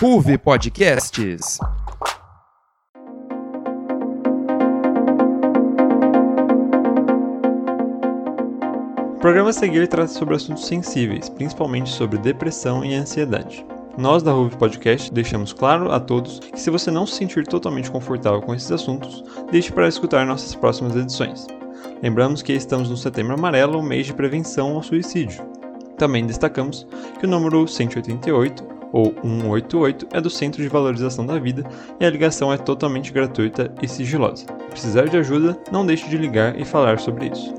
Ruve Podcasts. O programa a seguir trata sobre assuntos sensíveis, principalmente sobre depressão e ansiedade. Nós da Ruve Podcast deixamos claro a todos que se você não se sentir totalmente confortável com esses assuntos, deixe para escutar nossas próximas edições. Lembramos que estamos no Setembro Amarelo, mês de prevenção ao suicídio. Também destacamos que o número 188 ou 188 é do Centro de Valorização da Vida e a ligação é totalmente gratuita e sigilosa. Precisar de ajuda, não deixe de ligar e falar sobre isso.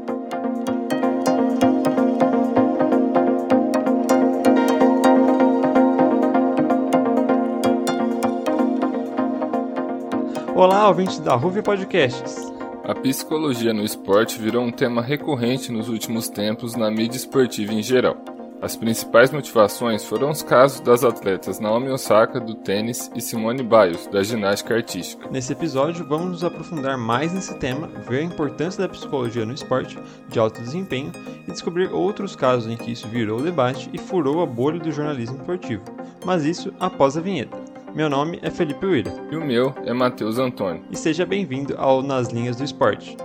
Olá, ouvintes da Ruve Podcasts. A psicologia no esporte virou um tema recorrente nos últimos tempos na mídia esportiva em geral. As principais motivações foram os casos das atletas Naomi Osaka, do tênis, e Simone Biles, da ginástica artística. Nesse episódio, vamos nos aprofundar mais nesse tema, ver a importância da psicologia no esporte de alto desempenho e descobrir outros casos em que isso virou debate e furou a bolha do jornalismo esportivo. Mas isso após a vinheta. Meu nome é Felipe Willer. E o meu é Matheus Antônio. E seja bem-vindo ao Nas Linhas do Esporte.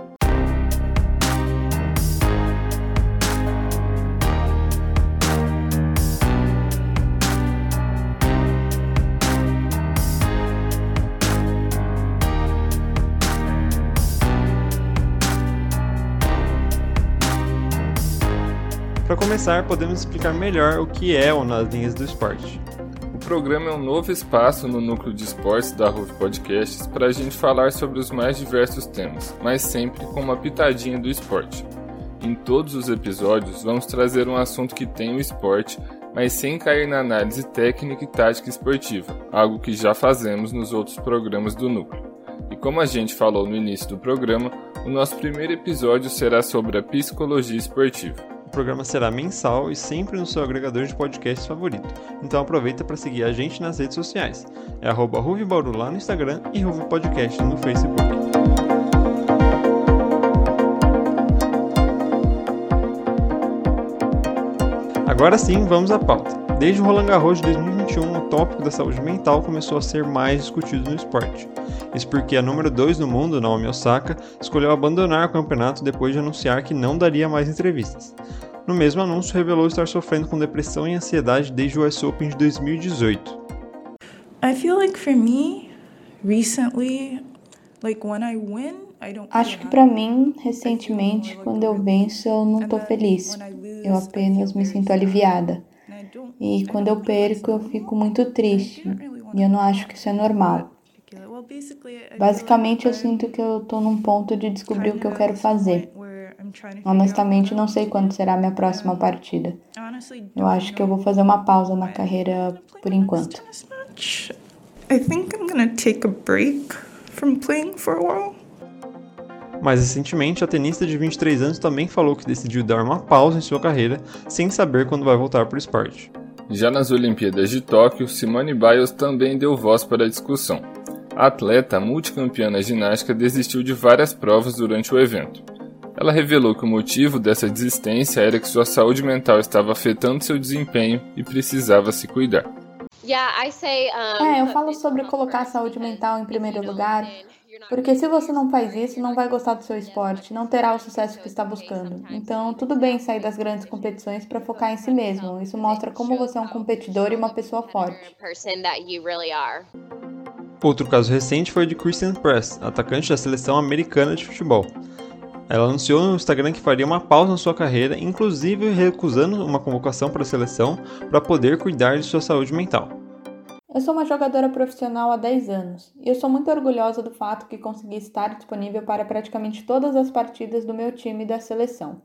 Começar, podemos explicar melhor o que é o Nas Linhas do Esporte. O programa é um novo espaço no núcleo de esportes da Roof Podcasts para a gente falar sobre os mais diversos temas, mas sempre com uma pitadinha do esporte. Em todos os episódios, vamos trazer um assunto que tem o esporte, mas sem cair na análise técnica e tática esportiva, algo que já fazemos nos outros programas do núcleo. E como a gente falou no início do programa, o nosso primeiro episódio será sobre a psicologia esportiva. Programa será mensal e sempre no seu agregador de podcasts favorito. Então aproveita para seguir a gente nas redes sociais. É arroba Bauru lá no Instagram e Ruve Podcast no Facebook. Agora sim, vamos à pauta. Desde o Roland Garros de 2021, o tópico da saúde mental começou a ser mais discutido no esporte. Isso porque a número 2 no mundo, Naomi Osaka, escolheu abandonar o campeonato depois de anunciar que não daria mais entrevistas. No mesmo anúncio, revelou estar sofrendo com depressão e ansiedade desde o US Open de 2018. I feel like for me, recently, like when I win, Acho que para mim, recentemente, quando eu venço, eu não estou feliz. Eu apenas me sinto aliviada. E quando eu perco, eu fico muito triste. E eu não acho que isso é normal. Basicamente, eu sinto que eu estou num ponto de descobrir o que eu quero fazer. Honestamente, não sei quando será a minha próxima partida. Eu acho que eu vou fazer uma pausa na carreira por enquanto. I think I'm gonna take a break from playing for a while. Mais recentemente, a tenista de 23 anos também falou que decidiu dar uma pausa em sua carreira sem saber quando vai voltar para o esporte. Já nas Olimpíadas de Tóquio, Simone Biles também deu voz para a discussão. A atleta multicampeã na ginástica desistiu de várias provas durante o evento. Ela revelou que o motivo dessa desistência era que sua saúde mental estava afetando seu desempenho e precisava se cuidar. É, eu falo sobre colocar a saúde mental em primeiro lugar, porque se você não faz isso, não vai gostar do seu esporte, não terá o sucesso que está buscando. Então, tudo bem sair das grandes competições para focar em si mesmo. Isso mostra como você é um competidor e uma pessoa forte. Outro caso recente foi o de Christian Press, atacante da seleção americana de futebol. Ela anunciou no Instagram que faria uma pausa na sua carreira, inclusive recusando uma convocação para a seleção para poder cuidar de sua saúde mental. Eu sou uma jogadora profissional há 10 anos e eu sou muito orgulhosa do fato que consegui estar disponível para praticamente todas as partidas do meu time e da seleção.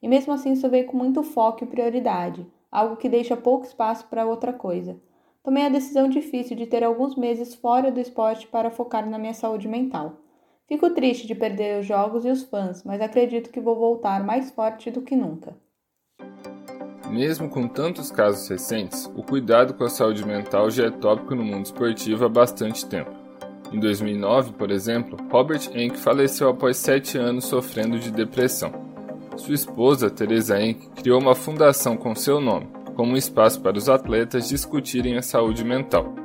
E mesmo assim isso veio com muito foco e prioridade, algo que deixa pouco espaço para outra coisa. Tomei a decisão difícil de ter alguns meses fora do esporte para focar na minha saúde mental. Fico triste de perder os jogos e os fãs, mas acredito que vou voltar mais forte do que nunca. Mesmo com tantos casos recentes, o cuidado com a saúde mental já é tópico no mundo esportivo há bastante tempo. Em 2009, por exemplo, Robert Enck faleceu após sete anos sofrendo de depressão. Sua esposa, Teresa Enck, criou uma fundação com seu nome, como um espaço para os atletas discutirem a saúde mental.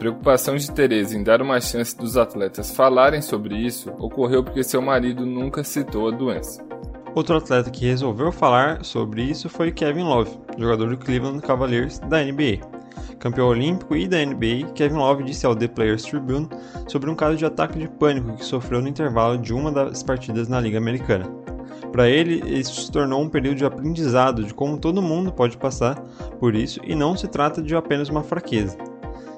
Preocupação de Teresa em dar uma chance dos atletas falarem sobre isso ocorreu porque seu marido nunca citou a doença. Outro atleta que resolveu falar sobre isso foi Kevin Love, jogador do Cleveland Cavaliers da NBA. Campeão olímpico e da NBA, Kevin Love disse ao The Players Tribune sobre um caso de ataque de pânico que sofreu no intervalo de uma das partidas na Liga Americana. Para ele, isso se tornou um período de aprendizado de como todo mundo pode passar por isso e não se trata de apenas uma fraqueza.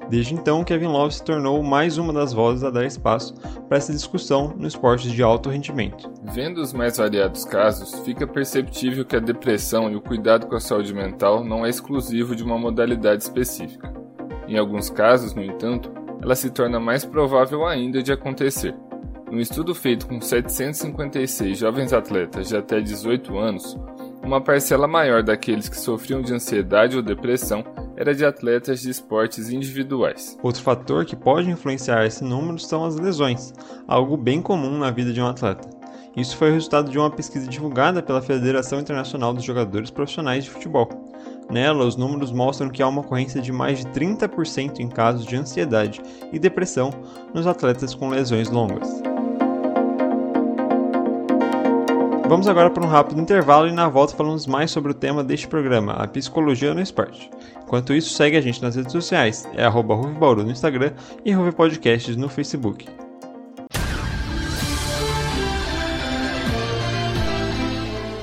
Desde então, Kevin Love se tornou mais uma das vozes a dar espaço para essa discussão no esporte de alto rendimento. Vendo os mais variados casos, fica perceptível que a depressão e o cuidado com a saúde mental não é exclusivo de uma modalidade específica. Em alguns casos, no entanto, ela se torna mais provável ainda de acontecer. Num estudo feito com 756 jovens atletas de até 18 anos, uma parcela maior daqueles que sofriam de ansiedade ou depressão era de atletas de esportes individuais. Outro fator que pode influenciar esse número são as lesões, algo bem comum na vida de um atleta. Isso foi resultado de uma pesquisa divulgada pela Federação Internacional dos Jogadores Profissionais de Futebol. Nela, os números mostram que há uma ocorrência de mais de 30% em casos de ansiedade e depressão nos atletas com lesões longas. Vamos agora para um rápido intervalo e na volta falamos mais sobre o tema deste programa, a psicologia no esporte. Enquanto isso, segue a gente nas redes sociais, é arroba no Instagram e Ruve Podcasts no Facebook.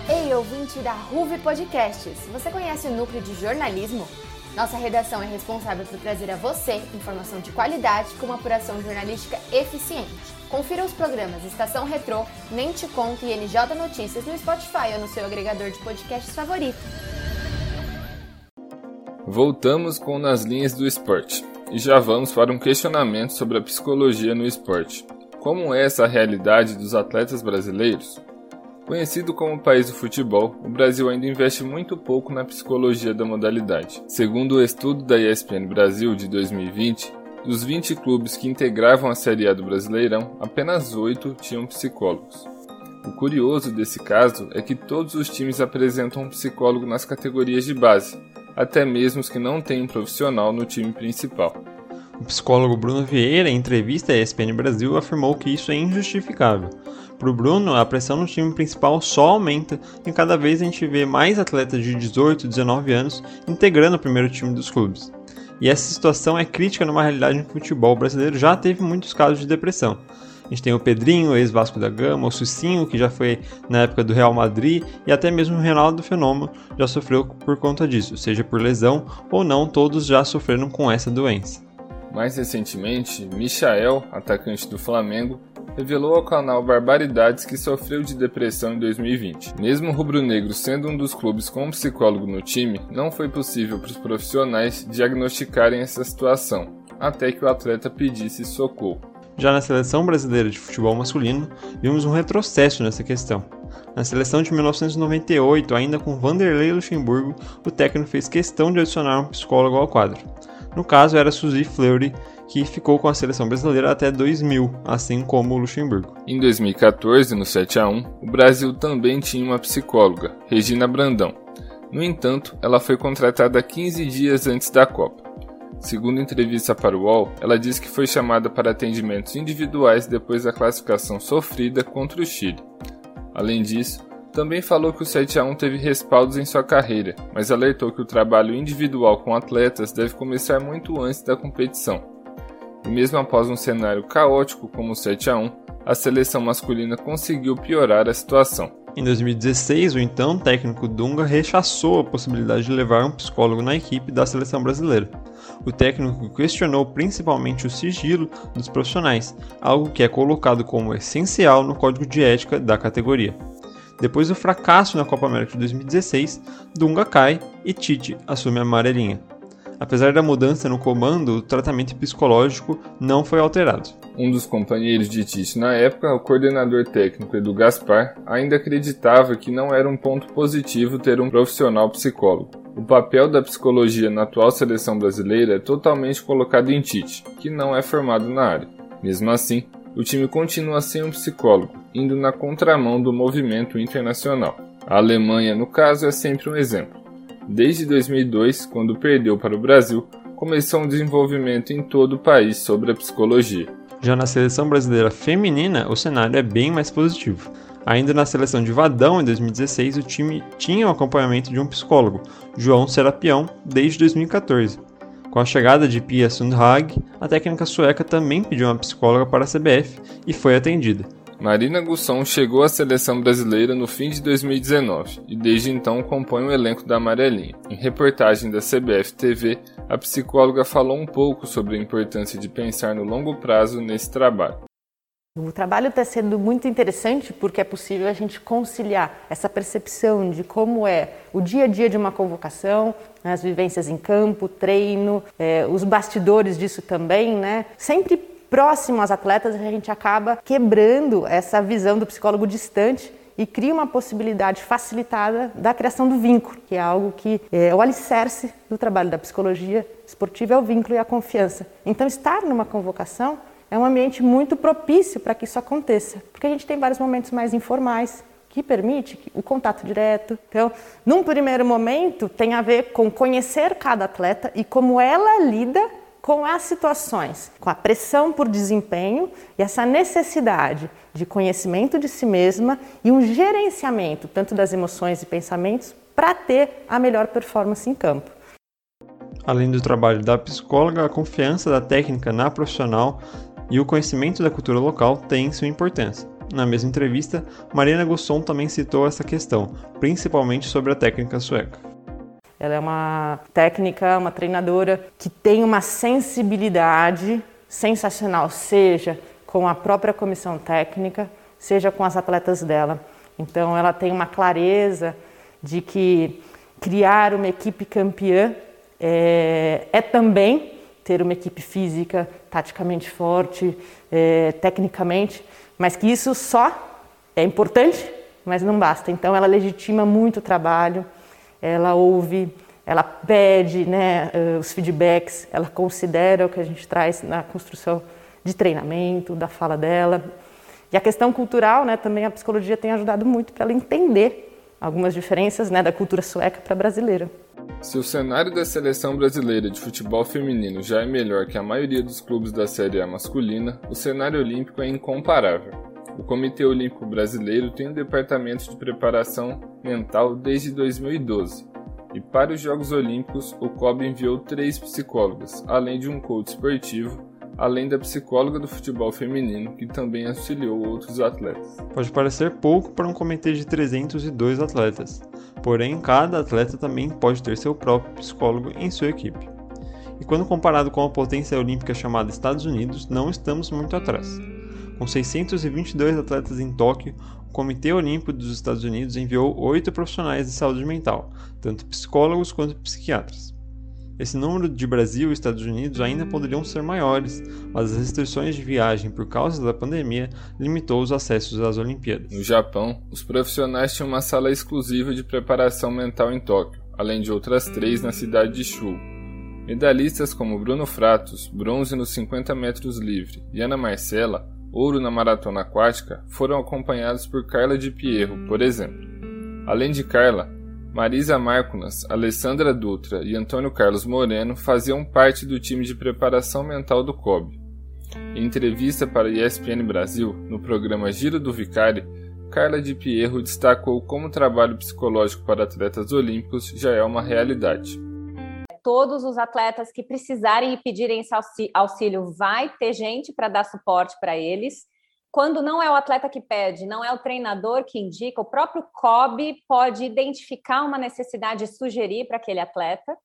Ei, ouvinte da Ruve Podcasts, você conhece o núcleo de jornalismo? Nossa redação é responsável por trazer a você informação de qualidade com uma apuração jornalística eficiente. Confira os programas Estação Retrô, Nem Te Conto e NJ Notícias no Spotify ou no seu agregador de podcasts favorito. Voltamos com Nas Linhas do Esporte e já vamos para um questionamento sobre a psicologia no esporte. Como é essa realidade dos atletas brasileiros? Conhecido como país do futebol, o Brasil ainda investe muito pouco na psicologia da modalidade. Segundo o estudo da ESPN Brasil de 2020, dos 20 clubes que integravam a Série A do Brasileirão, apenas 8 tinham psicólogos. O curioso desse caso é que todos os times apresentam um psicólogo nas categorias de base, até mesmo os que não têm um profissional no time principal. O psicólogo Bruno Vieira, em entrevista à ESPN Brasil, afirmou que isso é injustificável. Para o Bruno, a pressão no time principal só aumenta e cada vez a gente vê mais atletas de 18, 19 anos integrando o primeiro time dos clubes. E essa situação é crítica numa realidade em que o futebol brasileiro já teve muitos casos de depressão. A gente tem o Pedrinho, ex-Vasco da Gama, o Sucinho, que já foi na época do Real Madrid, e até mesmo o Reinaldo Fenômeno já sofreu por conta disso, seja por lesão ou não, todos já sofreram com essa doença. Mais recentemente, Michael, atacante do Flamengo, revelou ao canal Barbaridades que sofreu de depressão em 2020. Mesmo o rubro-negro sendo um dos clubes com um psicólogo no time, não foi possível para os profissionais diagnosticarem essa situação, até que o atleta pedisse socorro. Já na seleção brasileira de futebol masculino, vimos um retrocesso nessa questão. Na seleção de 1998, ainda com Vanderlei Luxemburgo, o técnico fez questão de adicionar um psicólogo ao quadro. No caso, era Suzy Fleury, que ficou com a seleção brasileira até 2000, assim como o Luxemburgo. Em 2014, no 7 a 1, o Brasil também tinha uma psicóloga, Regina Brandão. No entanto, ela foi contratada 15 dias antes da Copa. Segundo entrevista para o UOL, ela disse que foi chamada para atendimentos individuais depois da classificação sofrida contra o Chile. Além disso, também falou que o 7 a 1 teve respaldos em sua carreira, mas alertou que o trabalho individual com atletas deve começar muito antes da competição. E mesmo após um cenário caótico como o 7 a 1, a seleção masculina conseguiu piorar a situação. Em 2016, o então técnico Dunga rechaçou a possibilidade de levar um psicólogo na equipe da seleção brasileira. O técnico questionou principalmente o sigilo dos profissionais, algo que é colocado como essencial no código de ética da categoria. Depois do fracasso na Copa América de 2016, Dunga cai e Tite assume a amarelinha. Apesar da mudança no comando, o tratamento psicológico não foi alterado. Um dos companheiros de Tite na época, o coordenador técnico Edu Gaspar, ainda acreditava que não era um ponto positivo ter um profissional psicólogo. O papel da psicologia na atual seleção brasileira é totalmente colocado em Tite, que não é formado na área. Mesmo assim, o time continua sem um psicólogo, indo na contramão do movimento internacional. A Alemanha, no caso, é sempre um exemplo. Desde 2002, quando perdeu para o Brasil, começou um desenvolvimento em todo o país sobre a psicologia. Já na seleção brasileira feminina, o cenário é bem mais positivo. Ainda na seleção de Vadão, em 2016, o time tinha o acompanhamento de um psicólogo, João Serapião, desde 2014. Com a chegada de Pia Sundhag, a técnica sueca também pediu uma psicóloga para a CBF e foi atendida. Marina Gusson chegou à seleção brasileira no fim de 2019 e desde então compõe o elenco da Amarelinha. Em reportagem da CBF TV, a psicóloga falou um pouco sobre a importância de pensar no longo prazo nesse trabalho. O trabalho está sendo muito interessante porque é possível a gente conciliar essa percepção de como é o dia a dia de uma convocação, as vivências em campo, treino, é, os bastidores disso também, né? Sempre próximo às atletas, a gente acaba quebrando essa visão do psicólogo distante e cria uma possibilidade facilitada da criação do vínculo, que é algo que é o alicerce do trabalho da psicologia esportiva, é o vínculo e a confiança. Então, estar numa convocação é um ambiente muito propício para que isso aconteça, porque a gente tem vários momentos mais informais que permite o contato direto. Então, num primeiro momento, tem a ver com conhecer cada atleta e como ela lida com as situações, com a pressão por desempenho e essa necessidade de conhecimento de si mesma e um gerenciamento tanto das emoções e pensamentos para ter a melhor performance em campo. Além do trabalho da psicóloga, a confiança da técnica na profissional e o conhecimento da cultura local têm sua importância. Na mesma entrevista, Mariana Gosson também citou essa questão, principalmente sobre a técnica sueca. Ela é uma técnica, uma treinadora que tem uma sensibilidade sensacional, seja com a própria comissão técnica, seja com as atletas dela. Então, ela tem uma clareza de que criar uma equipe campeã é, é também ter uma equipe física, taticamente forte, é, tecnicamente, mas que isso só é importante, mas não basta. Então ela legitima muito o trabalho, ela ouve, ela pede né, eh, os feedbacks, ela considera o que a gente traz na construção de treinamento, da fala dela. E a questão cultural, né, também a psicologia tem ajudado muito para ela entender algumas diferenças né, da cultura sueca para a brasileira. Se o cenário da seleção brasileira de futebol feminino já é melhor que a maioria dos clubes da Série A masculina, o cenário olímpico é incomparável. O Comitê Olímpico Brasileiro tem um departamento de preparação mental desde 2012. E para os Jogos Olímpicos, o COB enviou três psicólogas, além de um coach esportivo, além da psicóloga do futebol feminino, que também auxiliou outros atletas. Pode parecer pouco para um comitê de 302 atletas, Porém, cada atleta também pode ter seu próprio psicólogo em sua equipe. E quando comparado com a potência olímpica chamada Estados Unidos, não estamos muito atrás. Com 622 atletas em Tóquio, o Comitê Olímpico dos Estados Unidos enviou oito profissionais de saúde mental, tanto psicólogos quanto psiquiatras. Esse número de Brasil e Estados Unidos ainda poderiam ser maiores, mas as restrições de viagem por causa da pandemia limitou os acessos às Olimpíadas. No Japão, os profissionais tinham uma sala exclusiva de preparação mental em Tóquio, além de outras três na cidade de Shu. Medalhistas como Bruno Fratos, bronze nos 50 metros livre, e Ana Marcela, ouro na maratona aquática, foram acompanhados por Carla de Pierro, por exemplo. Além de Carla, Marisa Marcunas, Alessandra Dutra e Antônio Carlos Moreno faziam parte do time de preparação mental do COB. Em entrevista para a ESPN Brasil, no programa Giro do Vicari, Carla de Pierro destacou como o trabalho psicológico para atletas olímpicos já é uma realidade. Todos os atletas que precisarem e pedirem esse auxílio, vai ter gente para dar suporte para eles quando não é o atleta que pede, não é o treinador que indica, o próprio COB pode identificar uma necessidade e sugerir para aquele atleta.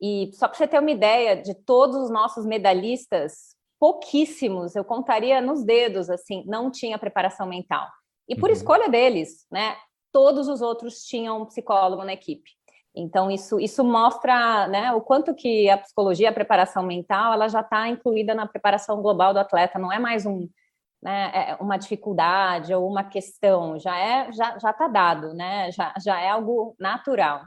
E só para você ter uma ideia de todos os nossos medalhistas, pouquíssimos, eu contaria nos dedos, assim, não tinha preparação mental. E por uhum. escolha deles, né? Todos os outros tinham um psicólogo na equipe. Então, isso, isso mostra né, o quanto que a psicologia, a preparação mental, ela já está incluída na preparação global do atleta, não é mais um, né, é, uma dificuldade ou uma questão, já é já já está dado, né? Já, já é algo natural.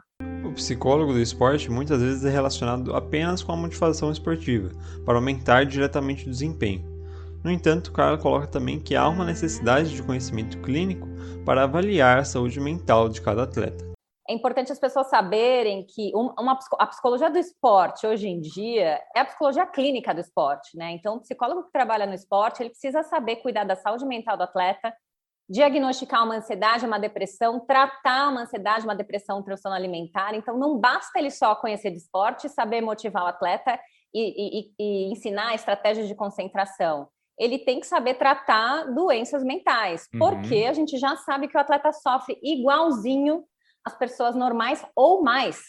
O psicólogo do esporte muitas vezes é relacionado apenas com a motivação esportiva, para aumentar diretamente o desempenho. No entanto, Carla coloca também que há uma necessidade de conhecimento clínico para avaliar a saúde mental de cada atleta. É importante as pessoas saberem que uma, a psicologia do esporte, hoje em dia, é a psicologia clínica do esporte, né? Então, o psicólogo que trabalha no esporte, ele precisa saber cuidar da saúde mental do atleta, diagnosticar uma ansiedade, uma depressão, tratar uma ansiedade, uma depressão, um transtorno alimentar. Então, não basta ele só conhecer de esporte, saber motivar o atleta e, e, e ensinar estratégias de concentração. Ele tem que saber tratar doenças mentais, uhum. porque a gente já sabe que o atleta sofre igualzinho as pessoas normais ou mais,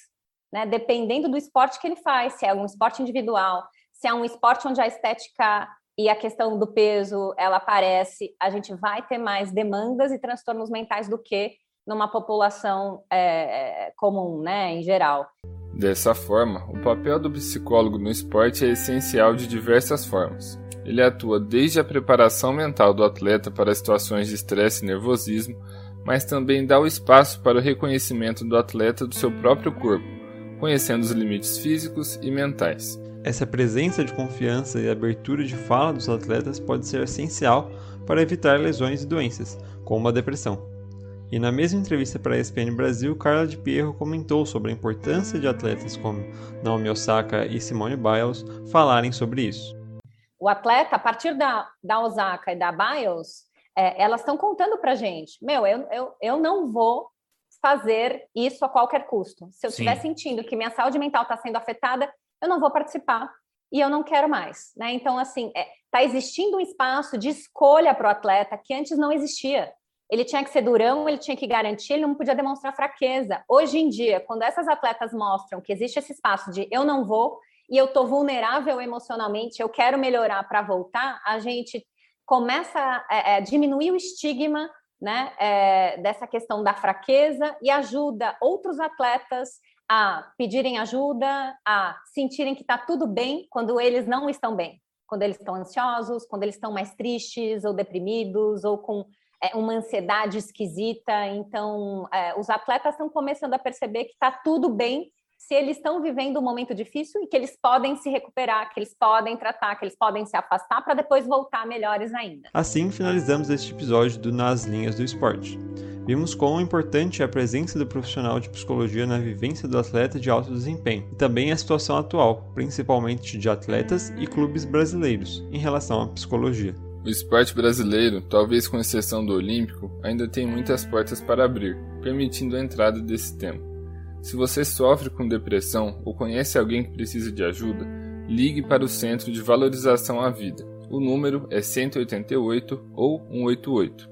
né? Dependendo do esporte que ele faz, se é um esporte individual, se é um esporte onde a estética e a questão do peso ela aparece, a gente vai ter mais demandas e transtornos mentais do que numa população é, comum, né, em geral. Dessa forma, o papel do psicólogo no esporte é essencial de diversas formas. Ele atua desde a preparação mental do atleta para situações de estresse e nervosismo, mas também dá o espaço para o reconhecimento do atleta do seu próprio corpo, conhecendo os limites físicos e mentais. Essa presença de confiança e abertura de fala dos atletas pode ser essencial para evitar lesões e doenças, como a depressão. E na mesma entrevista para a ESPN Brasil, Carla de Pierro comentou sobre a importância de atletas como Naomi Osaka e Simone Biles falarem sobre isso. O atleta, a partir da, da Osaka e da Biles, é, elas estão contando para gente: meu, eu, eu, eu não vou fazer isso a qualquer custo. Se eu estiver sentindo que minha saúde mental está sendo afetada, eu não vou participar e eu não quero mais. Né? Então, assim, está é, tá existindo um espaço de escolha para o atleta que antes não existia. Ele tinha que ser durão, ele tinha que garantir, ele não podia demonstrar fraqueza. Hoje em dia, quando essas atletas mostram que existe esse espaço de eu não vou e eu estou vulnerável emocionalmente, eu quero melhorar para voltar, a gente começa a, a diminuir o estigma né, é, dessa questão da fraqueza e ajuda outros atletas a pedirem ajuda, a sentirem que está tudo bem quando eles não estão bem, quando eles estão ansiosos, quando eles estão mais tristes ou deprimidos ou com é, uma ansiedade esquisita. Então, é, os atletas estão começando a perceber que está tudo bem se eles estão vivendo um momento difícil e que eles podem se recuperar, que eles podem tratar, que eles podem se afastar para depois voltar melhores ainda. Assim finalizamos este episódio do Nas Linhas do Esporte. Vimos quão importante é a presença do profissional de psicologia na vivência do atleta de alto desempenho e também a situação atual, principalmente de atletas e clubes brasileiros, em relação à psicologia. O esporte brasileiro, talvez com exceção do olímpico, ainda tem muitas portas para abrir, permitindo a entrada desse tema. Se você sofre com depressão ou conhece alguém que precisa de ajuda, ligue para o Centro de Valorização à Vida. O número é 188 ou 188.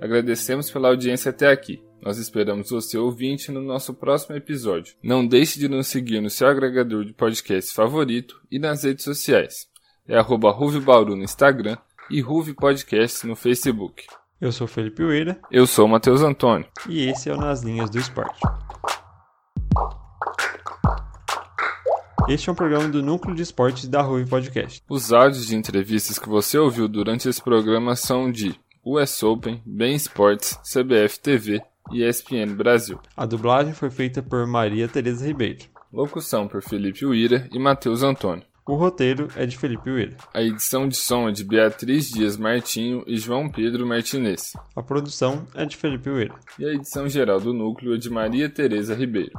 Agradecemos pela audiência até aqui. Nós esperamos você ouvinte no nosso próximo episódio. Não deixe de nos seguir no seu agregador de podcast favorito e nas redes sociais. É arroba Bauru no Instagram e Ruve Podcast no Facebook. Eu sou Felipe Ueira. Eu sou Matheus Antônio. E esse é o Nas Linhas do Esporte. Este é um programa do Núcleo de Esportes da Ruve Podcast. Os áudios de entrevistas que você ouviu durante esse programa são de US Open, Bem Esportes, CBF TV e ESPN Brasil. A dublagem foi feita por Maria Tereza Ribeiro. Locução por Felipe Uira e Matheus Antônio. O roteiro é de Felipe Uira. A edição de som é de Beatriz Dias Martinho e João Pedro Martinez. A produção é de Felipe Uira. E a edição geral do núcleo é de Maria Tereza Ribeiro.